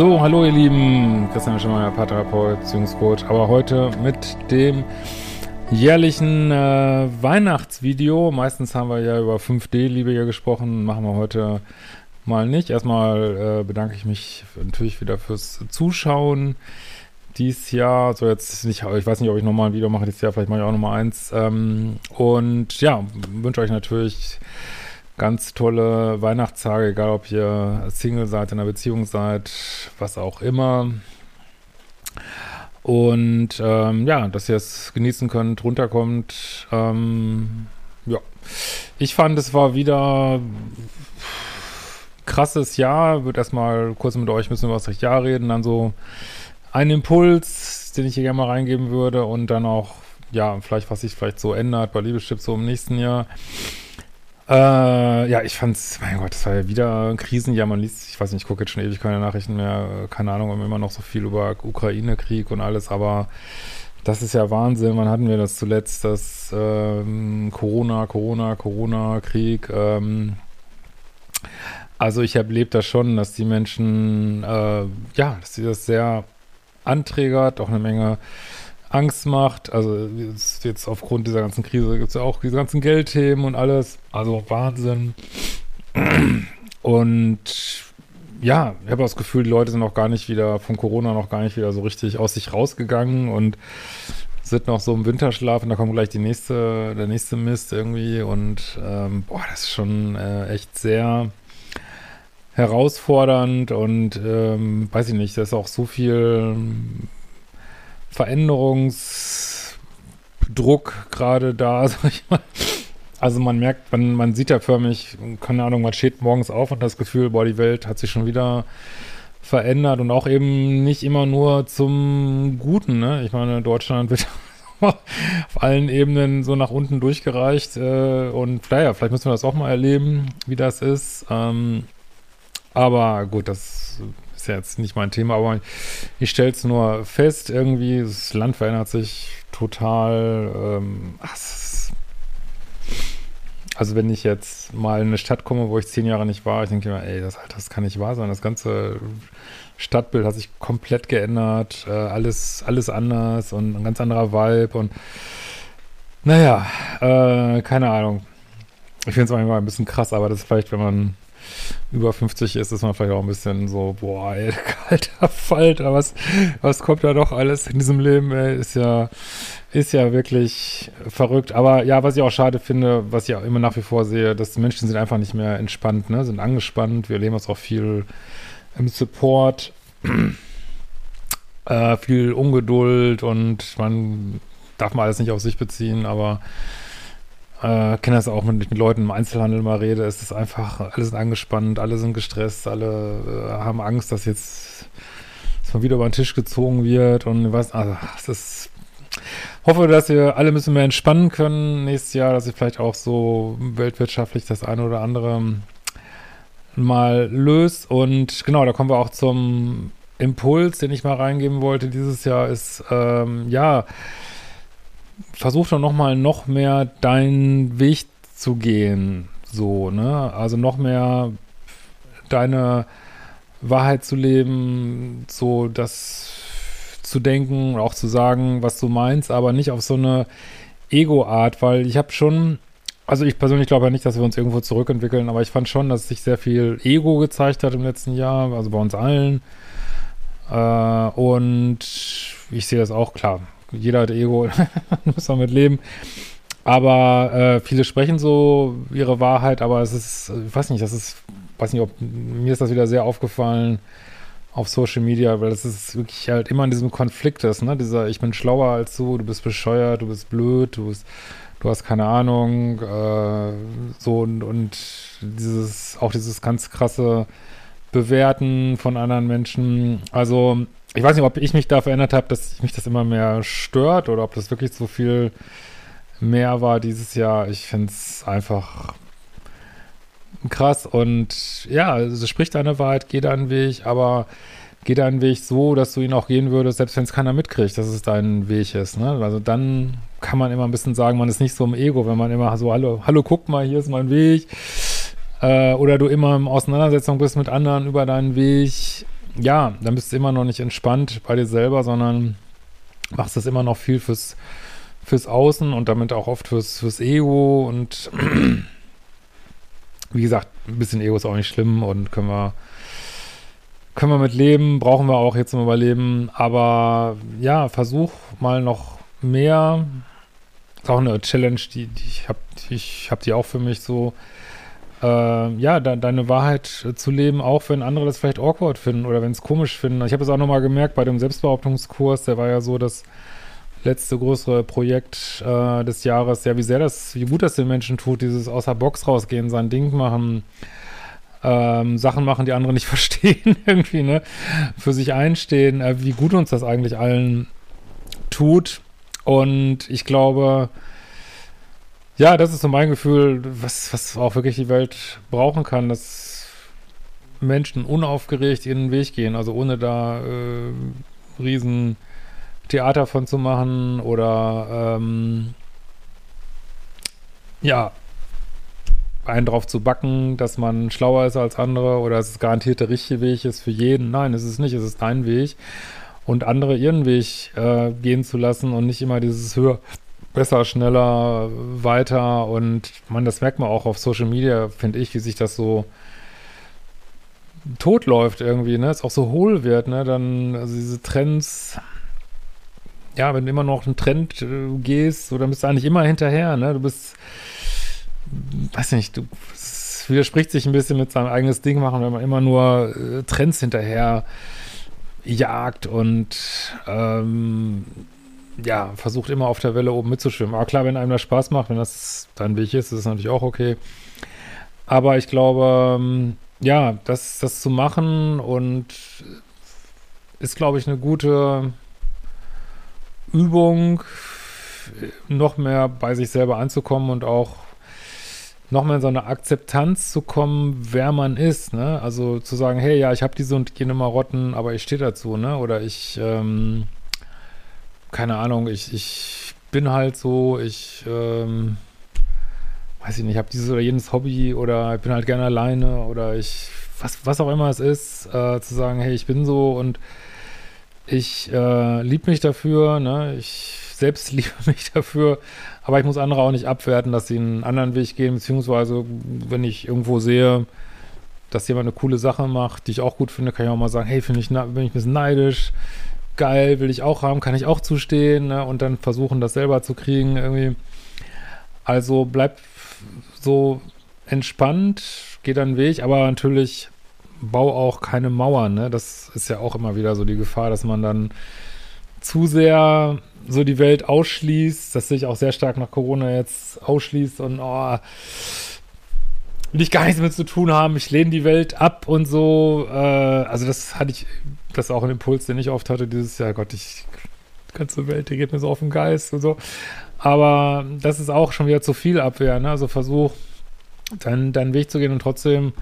So, hallo ihr Lieben, Christian Schemmer, Paartherapeut, Beziehungscoach, aber heute mit dem jährlichen äh, Weihnachtsvideo. Meistens haben wir ja über 5D-Liebe hier gesprochen, machen wir heute mal nicht. Erstmal äh, bedanke ich mich natürlich wieder fürs Zuschauen dies Jahr. So jetzt nicht, ich weiß nicht, ob ich nochmal ein Video mache dieses Jahr, vielleicht mache ich auch nochmal eins. Ähm, und ja, wünsche euch natürlich ganz tolle Weihnachtstage, egal ob ihr Single seid, in einer Beziehung seid, was auch immer. Und ähm, ja, dass ihr es genießen könnt, runterkommt. Ähm, ja, ich fand, es war wieder krasses Jahr. Würde erstmal kurz mit euch ein bisschen über das Jahr reden, dann so ein Impuls, den ich hier gerne mal reingeben würde und dann auch, ja, vielleicht, was sich vielleicht so ändert bei Liebeschips so im nächsten Jahr. Äh, ja, ich fand's, mein Gott, das war ja wieder ein Krisenjahr. Man liest, ich weiß nicht, ich gucke jetzt schon ewig keine Nachrichten mehr, keine Ahnung, immer noch so viel über Ukraine-Krieg und alles, aber das ist ja Wahnsinn. Wann hatten wir das zuletzt? Das ähm, Corona, Corona, Corona-Krieg. Ähm, also ich erlebe das schon, dass die Menschen, äh, ja, dass sie das sehr anträgert, auch eine Menge Angst macht. Also jetzt, aufgrund dieser ganzen Krise gibt es ja auch diese ganzen Geldthemen und alles. Also Wahnsinn. Und ja, ich habe das Gefühl, die Leute sind noch gar nicht wieder von Corona noch gar nicht wieder so richtig aus sich rausgegangen und sind noch so im Winterschlaf und da kommt gleich die nächste, der nächste Mist irgendwie und ähm, boah, das ist schon äh, echt sehr herausfordernd und ähm, weiß ich nicht, da ist auch so viel Veränderungsdruck gerade da, sag ich mal. Also man merkt, man, man sieht ja förmlich, keine Ahnung, man steht morgens auf und das Gefühl, boah, die Welt hat sich schon wieder verändert und auch eben nicht immer nur zum Guten, ne? Ich meine, Deutschland wird auf allen Ebenen so nach unten durchgereicht äh, und naja, vielleicht müssen wir das auch mal erleben, wie das ist. Ähm, aber gut, das ist ja jetzt nicht mein Thema, aber ich stelle es nur fest, irgendwie, das Land verändert sich total. Ähm, ach, also wenn ich jetzt mal in eine Stadt komme, wo ich zehn Jahre nicht war, ich denke immer, ey, das, das kann nicht wahr sein. Das ganze Stadtbild hat sich komplett geändert, äh, alles, alles anders und ein ganz anderer Vibe und naja, äh, keine Ahnung. Ich finde es manchmal ein bisschen krass, aber das ist vielleicht, wenn man über 50 ist, ist man vielleicht auch ein bisschen so, boah, ey, kalter Falter, was, was kommt da doch alles in diesem Leben, ey, ist ja, ist ja wirklich verrückt. Aber ja, was ich auch schade finde, was ich auch immer nach wie vor sehe, dass die Menschen sind einfach nicht mehr entspannt, ne, sind angespannt. Wir erleben das auch viel im Support, äh, viel Ungeduld und man darf mal alles nicht auf sich beziehen, aber äh, kenne das auch, wenn ich mit Leuten im Einzelhandel mal rede, ist es einfach, alle sind angespannt, alle sind gestresst, alle äh, haben Angst, dass jetzt dass man wieder über den Tisch gezogen wird und was, also es ist hoffe, dass wir alle ein bisschen mehr entspannen können nächstes Jahr, dass ich vielleicht auch so weltwirtschaftlich das eine oder andere mal löst und genau, da kommen wir auch zum Impuls, den ich mal reingeben wollte dieses Jahr, ist ähm, ja, versuch doch nochmal noch mehr deinen Weg zu gehen, so, ne? Also noch mehr deine Wahrheit zu leben, so das zu denken auch zu sagen, was du meinst, aber nicht auf so eine Ego-Art, weil ich habe schon, also ich persönlich glaube ja nicht, dass wir uns irgendwo zurückentwickeln, aber ich fand schon, dass sich sehr viel Ego gezeigt hat im letzten Jahr, also bei uns allen. Äh, und ich sehe das auch klar jeder hat Ego, muss damit leben. Aber äh, viele sprechen so ihre Wahrheit, aber es ist, ich weiß nicht, das ist, weiß nicht, ob mir ist das wieder sehr aufgefallen auf Social Media, weil das ist wirklich halt immer in diesem Konflikt ist, ne? Dieser, ich bin schlauer als du, du bist bescheuert, du bist blöd, du bist, du hast keine Ahnung, äh, so und, und dieses, auch dieses ganz krasse Bewerten von anderen Menschen. Also ich weiß nicht, ob ich mich da verändert habe, dass mich das immer mehr stört oder ob das wirklich so viel mehr war dieses Jahr. Ich finde es einfach krass und ja, also sprich deine Wahrheit, geh deinen Weg, aber geh deinen Weg so, dass du ihn auch gehen würdest, selbst wenn es keiner mitkriegt, dass es dein Weg ist. Ne? Also dann kann man immer ein bisschen sagen, man ist nicht so im Ego, wenn man immer so, hallo, hallo, guck mal, hier ist mein Weg. Äh, oder du immer in Auseinandersetzung bist mit anderen über deinen Weg ja, dann bist du immer noch nicht entspannt bei dir selber, sondern machst das immer noch viel fürs, fürs Außen und damit auch oft fürs, fürs Ego und wie gesagt, ein bisschen Ego ist auch nicht schlimm und können wir, können wir mit leben, brauchen wir auch jetzt im Überleben, aber ja, versuch mal noch mehr, ist auch eine Challenge, die, die ich habe ich hab die auch für mich so, äh, ja, de deine Wahrheit zu leben, auch wenn andere das vielleicht awkward finden oder wenn es komisch finden. Ich habe es auch nochmal gemerkt bei dem Selbstbehauptungskurs, der war ja so das letzte größere Projekt äh, des Jahres, ja, wie sehr das, wie gut das den Menschen tut, dieses aus der Box rausgehen, sein Ding machen, ähm, Sachen machen, die andere nicht verstehen, irgendwie, ne, für sich einstehen, äh, wie gut uns das eigentlich allen tut. Und ich glaube, ja, das ist so mein Gefühl, was, was auch wirklich die Welt brauchen kann, dass Menschen unaufgeregt ihren Weg gehen, also ohne da äh, riesen Theater von zu machen oder ähm, ja, einen drauf zu backen, dass man schlauer ist als andere oder dass es garantiert der richtige Weg ist für jeden. Nein, es ist nicht, es ist dein Weg. Und andere ihren Weg äh, gehen zu lassen und nicht immer dieses höher, besser, schneller, weiter. Und man, das merkt man auch auf Social Media, finde ich, wie sich das so tot läuft irgendwie, ne, es auch so hohl wird, ne, dann, also diese Trends, ja, wenn du immer noch einen Trend äh, gehst, so, dann bist du eigentlich immer hinterher, ne, du bist, weiß nicht, du, widerspricht sich ein bisschen mit seinem eigenes Ding machen, wenn man immer nur äh, Trends hinterher jagt und, ähm, ja, versucht immer auf der Welle oben mitzuschwimmen. Aber klar, wenn einem das Spaß macht, wenn das dein Weg ist, ist es natürlich auch okay. Aber ich glaube, ähm, ja, das, das zu machen und ist, glaube ich, eine gute Übung, noch mehr bei sich selber anzukommen und auch noch mehr in so eine Akzeptanz zu kommen, wer man ist, ne? Also zu sagen, hey, ja, ich habe diese und jene Marotten, aber ich stehe dazu, ne? Oder ich, ähm, keine Ahnung, ich, ich bin halt so, ich, ähm, weiß ich nicht, ich habe dieses oder jenes Hobby oder ich bin halt gerne alleine oder ich, was, was auch immer es ist, äh, zu sagen, hey, ich bin so und ich äh, liebe mich dafür, ne, ich selbst liebe mich dafür, aber ich muss andere auch nicht abwerten, dass sie einen anderen Weg gehen, beziehungsweise wenn ich irgendwo sehe, dass jemand eine coole Sache macht, die ich auch gut finde, kann ich auch mal sagen, hey, finde ich, bin ich ein bisschen neidisch, geil, will ich auch haben, kann ich auch zustehen ne? und dann versuchen, das selber zu kriegen irgendwie. Also bleib so entspannt, geh deinen Weg, aber natürlich bau auch keine Mauern, ne? Das ist ja auch immer wieder so die Gefahr, dass man dann zu sehr so die Welt ausschließt, das sehe ich auch sehr stark nach Corona jetzt ausschließt und oh, will ich gar nichts mehr zu tun haben, ich lehne die Welt ab und so. Äh, also das hatte ich, das ist auch ein Impuls, den ich oft hatte, dieses Jahr, Gott, ich, ganze Welt, die geht mir so auf den Geist und so. Aber das ist auch schon wieder zu viel Abwehr, ne? Also versuch, deinen, deinen Weg zu gehen und trotzdem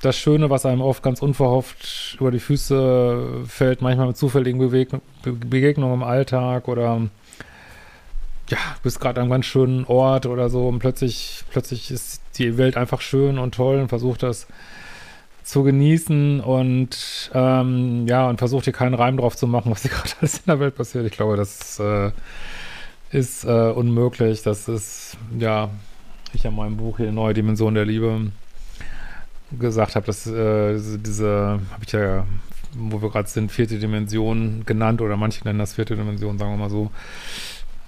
das Schöne, was einem oft ganz unverhofft über die Füße fällt, manchmal mit zufälligen Begegnungen im Alltag oder ja, bist gerade an einem ganz schönen Ort oder so und plötzlich, plötzlich ist die Welt einfach schön und toll und versucht das zu genießen und ähm, ja, und versucht hier keinen Reim drauf zu machen, was hier gerade alles in der Welt passiert. Ich glaube, das äh, ist äh, unmöglich. Das ist, ja, ich in meinem Buch hier Neue Dimension der Liebe gesagt habe, dass äh, diese, habe ich ja, wo wir gerade sind, vierte Dimension genannt oder manche nennen das vierte Dimension, sagen wir mal so,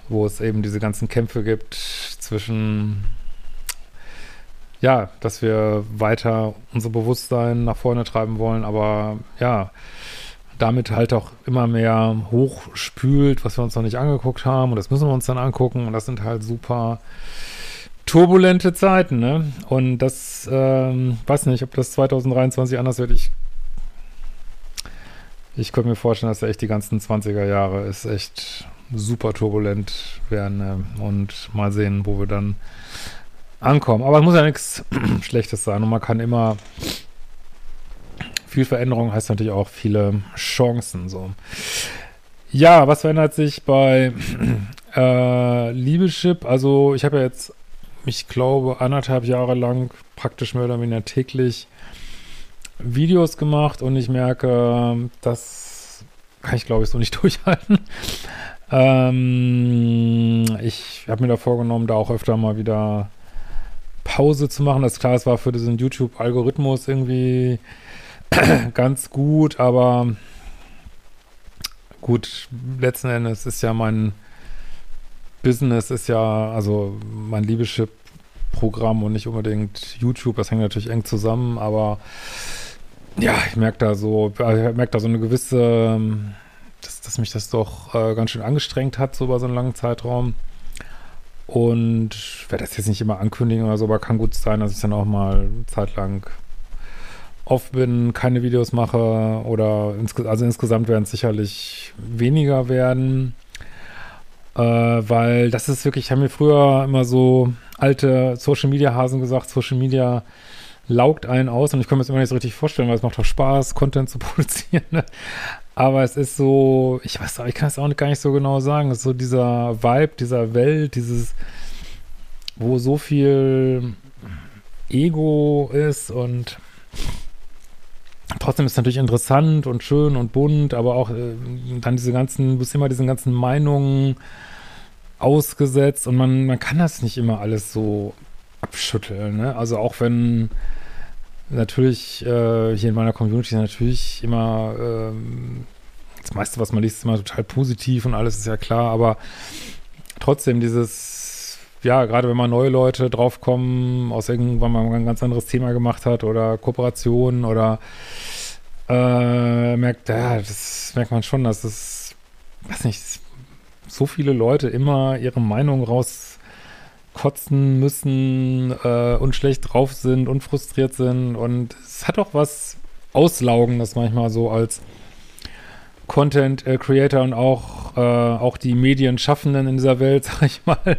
wo es eben diese ganzen Kämpfe gibt zwischen ja, dass wir weiter unser Bewusstsein nach vorne treiben wollen, aber ja, damit halt auch immer mehr hochspült, was wir uns noch nicht angeguckt haben und das müssen wir uns dann angucken und das sind halt super turbulente Zeiten, ne? Und das, ähm, weiß nicht, ob das 2023 anders wird. Ich, ich könnte mir vorstellen, dass echt die ganzen 20er Jahre ist echt super turbulent werden ne? und mal sehen, wo wir dann ankommen. Aber es muss ja nichts Schlechtes sein und man kann immer viel Veränderung heißt natürlich auch viele Chancen. So. Ja, was verändert sich bei äh, Liebeschip? Also ich habe ja jetzt, ich glaube, anderthalb Jahre lang praktisch mehr oder weniger täglich Videos gemacht und ich merke, das kann ich glaube ich so nicht durchhalten. Ähm, ich habe mir da vorgenommen, da auch öfter mal wieder Pause zu machen. Das ist klar, es war für diesen YouTube-Algorithmus irgendwie ganz gut, aber gut, letzten Endes ist ja mein Business ist ja, also mein Liebeschip-Programm und nicht unbedingt YouTube, das hängt natürlich eng zusammen, aber ja, ich merke da so, ich merke da so eine gewisse, dass, dass mich das doch äh, ganz schön angestrengt hat, so über so einen langen Zeitraum. Und werde das jetzt nicht immer ankündigen oder so, aber kann gut sein, dass ich dann auch mal zeitlang off bin, keine Videos mache oder ins, also insgesamt werden es sicherlich weniger werden, äh, weil das ist wirklich, haben wir früher immer so alte Social Media Hasen gesagt, Social Media laugt einen aus und ich kann mir das immer nicht so richtig vorstellen, weil es macht doch Spaß, Content zu produzieren. Aber es ist so, ich weiß auch, ich kann es auch gar nicht so genau sagen. Es ist so dieser Vibe dieser Welt, dieses, wo so viel Ego ist und trotzdem ist es natürlich interessant und schön und bunt, aber auch äh, dann diese ganzen, du bist immer diesen ganzen Meinungen ausgesetzt und man, man kann das nicht immer alles so abschütteln, ne? Also auch wenn natürlich äh, hier in meiner Community natürlich immer ähm, das meiste, was man liest, ist immer total positiv und alles ist ja klar, aber trotzdem dieses, ja, gerade wenn mal neue Leute draufkommen, aus irgendwann mal ein ganz anderes Thema gemacht hat oder Kooperationen oder äh, merkt, ja, das merkt man schon, dass es, weiß nicht, so viele Leute immer ihre Meinung raus kotzen müssen äh, und schlecht drauf sind und frustriert sind. Und es hat auch was Auslaugendes manchmal so als Content äh, Creator und auch, äh, auch die Medienschaffenden in dieser Welt, sag ich mal,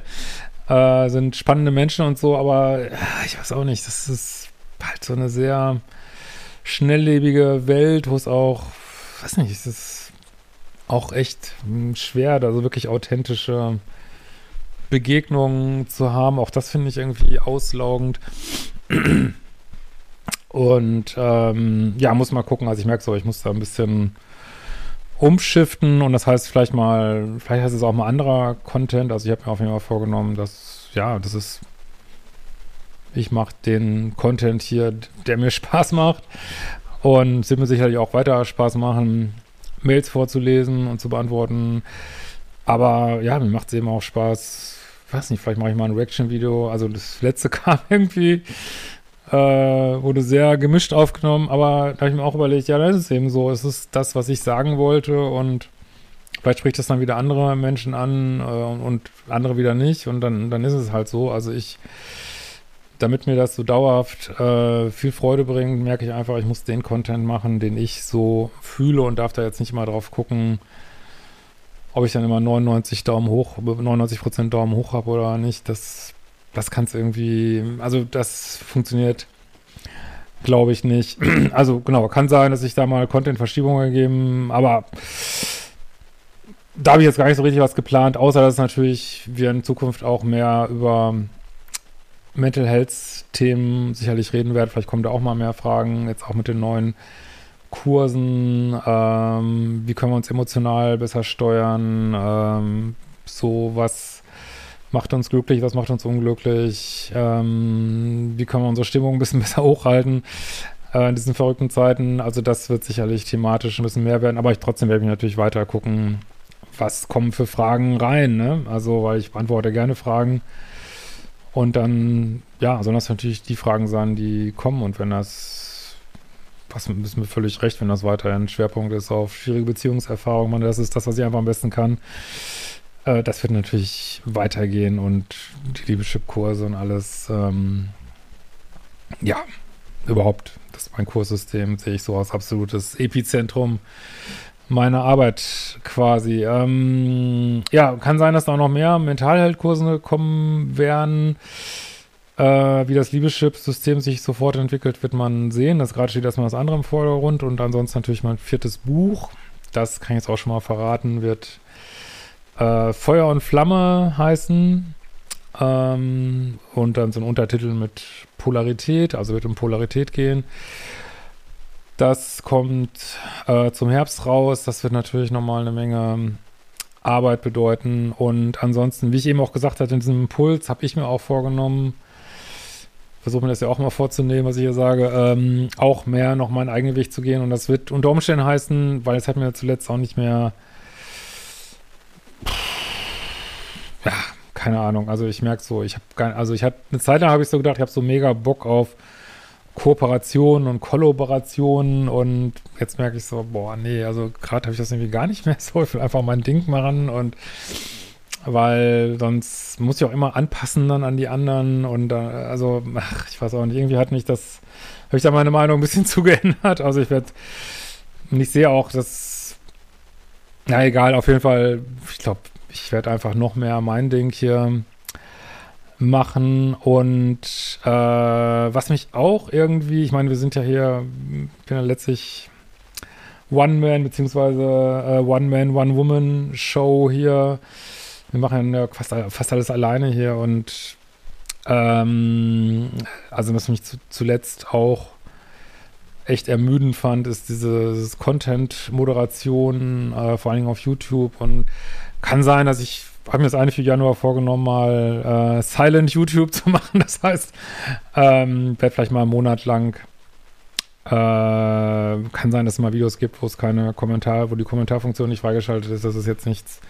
äh, sind spannende Menschen und so, aber ich weiß auch nicht, das ist halt so eine sehr schnelllebige Welt, wo es auch, weiß nicht, es ist auch echt hm, schwer, da so wirklich authentische Begegnungen zu haben. Auch das finde ich irgendwie auslaugend. Und ähm, ja, muss mal gucken. Also ich merke so, ich muss da ein bisschen umschiften und das heißt vielleicht mal, vielleicht heißt es auch mal anderer Content. Also ich habe mir auf jeden Fall vorgenommen, dass, ja, das ist, ich mache den Content hier, der mir Spaß macht und es wird mir sicherlich auch weiter Spaß machen, Mails vorzulesen und zu beantworten. Aber ja, mir macht es eben auch Spaß, weiß nicht, vielleicht mache ich mal ein Reaction-Video. Also das letzte kam irgendwie, äh, wurde sehr gemischt aufgenommen, aber da habe ich mir auch überlegt, ja, das ist eben so. Es ist das, was ich sagen wollte und vielleicht spricht das dann wieder andere Menschen an äh, und andere wieder nicht und dann, dann ist es halt so. Also ich, damit mir das so dauerhaft äh, viel Freude bringt, merke ich einfach, ich muss den Content machen, den ich so fühle und darf da jetzt nicht mal drauf gucken, ob ich dann immer 99 Daumen hoch, 99 Prozent Daumen hoch habe oder nicht, das, das kann es irgendwie, also das funktioniert, glaube ich nicht. Also genau, kann sein, dass ich da mal Content-Verschiebungen gegeben, aber da habe ich jetzt gar nicht so richtig was geplant, außer dass natürlich wir in Zukunft auch mehr über Mental Health Themen sicherlich reden werden. Vielleicht kommen da auch mal mehr Fragen, jetzt auch mit den neuen Kursen, ähm, wie können wir uns emotional besser steuern, ähm, so was macht uns glücklich, was macht uns unglücklich, ähm, wie können wir unsere Stimmung ein bisschen besser hochhalten äh, in diesen verrückten Zeiten. Also das wird sicherlich thematisch ein bisschen mehr werden, aber ich trotzdem werde ich natürlich weiter gucken, was kommen für Fragen rein, ne? Also, weil ich beantworte gerne Fragen. Und dann, ja, sollen das natürlich die Fragen sein, die kommen. Und wenn das was müssen wir völlig recht, wenn das weiterhin Schwerpunkt ist auf schwierige Beziehungserfahrungen. Man, das ist das, was ich einfach am besten kann. Äh, das wird natürlich weitergehen und die Liebeschip-Kurse und alles. Ähm, ja, überhaupt, das mein Kurssystem sehe ich so als absolutes Epizentrum meiner Arbeit quasi. Ähm, ja, kann sein, dass da auch noch mehr Mentalheldkurse kommen werden. Äh, wie das Liebeschip-System sich sofort entwickelt, wird man sehen. Das gerade steht erstmal das andere im Vordergrund und ansonsten natürlich mein viertes Buch. Das kann ich jetzt auch schon mal verraten, wird äh, Feuer und Flamme heißen. Ähm, und dann so ein Untertitel mit Polarität, also wird um Polarität gehen. Das kommt äh, zum Herbst raus. Das wird natürlich nochmal eine Menge Arbeit bedeuten. Und ansonsten, wie ich eben auch gesagt hatte, in diesem Impuls habe ich mir auch vorgenommen, versuche mir das ja auch mal vorzunehmen, was ich hier sage, ähm, auch mehr noch meinen eigenen Weg zu gehen. Und das wird unter Umständen heißen, weil es hat mir zuletzt auch nicht mehr, ja, keine Ahnung. Also ich merke so, ich habe also ich hatte eine Zeit lang habe ich so gedacht, ich habe so mega Bock auf Kooperationen und Kollaborationen und jetzt merke ich so, boah, nee, also gerade habe ich das irgendwie gar nicht mehr so. Ich will einfach mein Ding machen und weil sonst muss ich auch immer anpassen dann an die anderen und äh, also, ach, ich weiß auch nicht, irgendwie hat mich das, habe ich da meine Meinung ein bisschen zugeändert. Also ich werde, ich sehe auch, dass, na egal, auf jeden Fall, ich glaube, ich werde einfach noch mehr mein Ding hier machen und äh, was mich auch irgendwie, ich meine, wir sind ja hier, ich bin ja letztlich One-Man beziehungsweise äh, One-Man, One-Woman-Show hier. Wir machen ja fast, fast alles alleine hier und ähm, also was mich zu, zuletzt auch echt ermüdend fand, ist diese Content-Moderation, äh, vor allen Dingen auf YouTube und kann sein, dass ich habe mir das eine für Januar vorgenommen, mal äh, Silent YouTube zu machen. Das heißt, ähm, werde vielleicht mal einen Monat lang äh, kann sein, dass es mal Videos gibt, wo es keine Kommentare, wo die Kommentarfunktion nicht freigeschaltet ist. Das ist jetzt nichts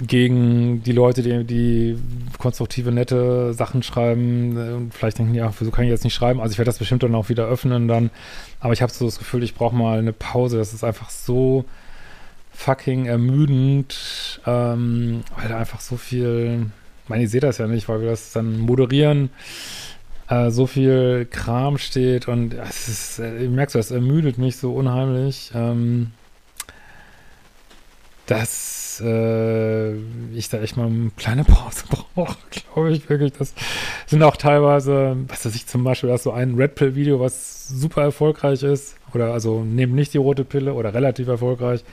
gegen die Leute, die, die konstruktive, nette Sachen schreiben. Vielleicht denken, ja, wieso kann ich jetzt nicht schreiben? Also ich werde das bestimmt dann auch wieder öffnen dann. Aber ich habe so das Gefühl, ich brauche mal eine Pause. Das ist einfach so fucking ermüdend, ähm, weil da einfach so viel, ich meine, ich sehe das ja nicht, weil wir das dann moderieren, äh, so viel Kram steht und es ist, äh, merke so, das ermüdet mich so unheimlich, ähm, äh, ich da echt mal eine kleine Pause brauche, glaube ich wirklich. Das sind auch teilweise, was weiß ich zum Beispiel, da ist so ein Red Pill-Video, was super erfolgreich ist, oder also neben nicht die rote Pille oder relativ erfolgreich,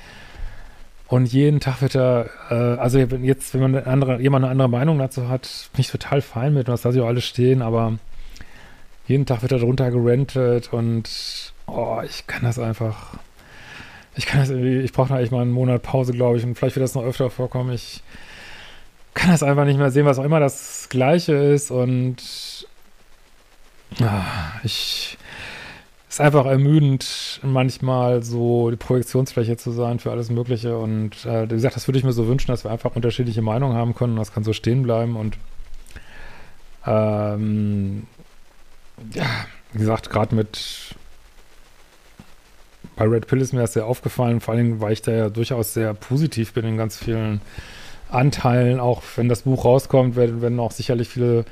und jeden Tag wird er, äh, also jetzt, wenn man eine andere, jemand eine andere Meinung dazu hat, bin ich total fein mit, das lasse ich auch alles stehen, aber jeden Tag wird er drunter gerentet und oh, ich kann das einfach, ich kann das irgendwie, ich brauche echt mal einen Monat Pause, glaube ich, und vielleicht wird das noch öfter vorkommen. Ich kann das einfach nicht mehr sehen, was auch immer das Gleiche ist und ah, ich ist einfach ermüdend, manchmal so die Projektionsfläche zu sein für alles Mögliche. Und äh, wie gesagt, das würde ich mir so wünschen, dass wir einfach unterschiedliche Meinungen haben können. Das kann so stehen bleiben. Und ähm, ja, wie gesagt, gerade mit bei Red Pill ist mir das sehr aufgefallen, vor allem, weil ich da ja durchaus sehr positiv bin in ganz vielen Anteilen, auch wenn das Buch rauskommt, werden, werden auch sicherlich viele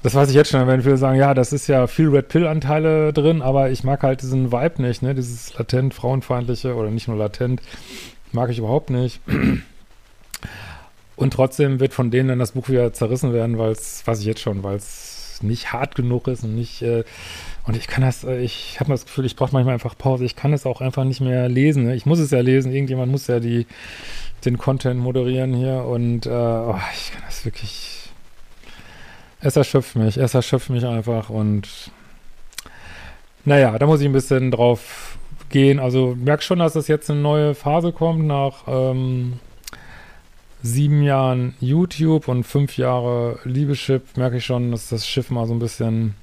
das weiß ich jetzt schon, wenn viele sagen, ja, das ist ja viel Red Pill-Anteile drin, aber ich mag halt diesen Vibe nicht, ne? Dieses latent frauenfeindliche oder nicht nur latent, mag ich überhaupt nicht. Und trotzdem wird von denen dann das Buch wieder zerrissen werden, weil es, weiß ich jetzt schon, weil es nicht hart genug ist und nicht, äh, und ich kann das, äh, ich habe das Gefühl, ich brauche manchmal einfach Pause. Ich kann es auch einfach nicht mehr lesen. Ne? Ich muss es ja lesen. Irgendjemand muss ja die, den Content moderieren hier und äh, oh, ich kann das wirklich es erschöpft mich, es erschöpft mich einfach und naja, da muss ich ein bisschen drauf gehen. Also merk schon, dass es jetzt eine neue Phase kommt nach ähm, sieben Jahren YouTube und fünf Jahre Liebeschip, merke ich schon, dass das Schiff mal so ein bisschen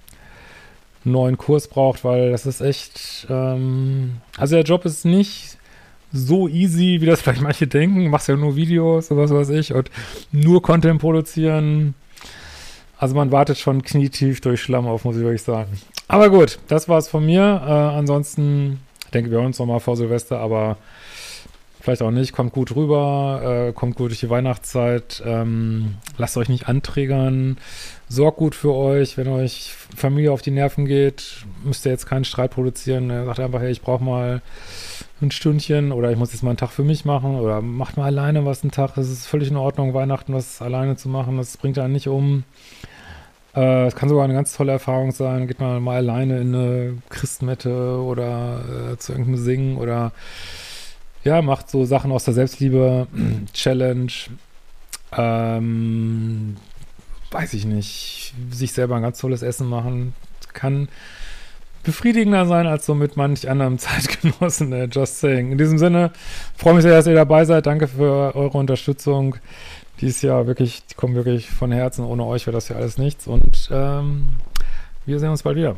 neuen Kurs braucht, weil das ist echt, ähm, also der Job ist nicht so easy, wie das vielleicht manche denken. Machst ja nur Videos oder was weiß ich und nur Content produzieren also man wartet schon knietief durch Schlamm auf, muss ich wirklich sagen. Aber gut, das war's von mir. Äh, ansonsten denke wir uns nochmal vor Silvester, aber vielleicht auch nicht. Kommt gut rüber, äh, kommt gut durch die Weihnachtszeit. Ähm, lasst euch nicht anträgern. Sorgt gut für euch. Wenn euch Familie auf die Nerven geht, müsst ihr jetzt keinen Streit produzieren. Sagt einfach, hey, ich brauche mal ein Stündchen oder ich muss jetzt mal einen Tag für mich machen oder macht mal alleine was einen Tag. Es ist völlig in Ordnung, Weihnachten was alleine zu machen. Das bringt einen nicht um. Äh, es äh, kann sogar eine ganz tolle Erfahrung sein. Geht man mal alleine in eine Christmette oder äh, zu irgendeinem Singen oder ja, macht so Sachen aus der Selbstliebe, Challenge, ähm, weiß ich nicht, sich selber ein ganz tolles Essen machen kann befriedigender sein als so mit manch anderem Zeitgenossen, äh, just saying. In diesem Sinne, freue mich sehr, dass ihr dabei seid. Danke für eure Unterstützung. Die ist ja wirklich, die kommen wirklich von Herzen. Ohne euch wäre das ja alles nichts. Und ähm, wir sehen uns bald wieder.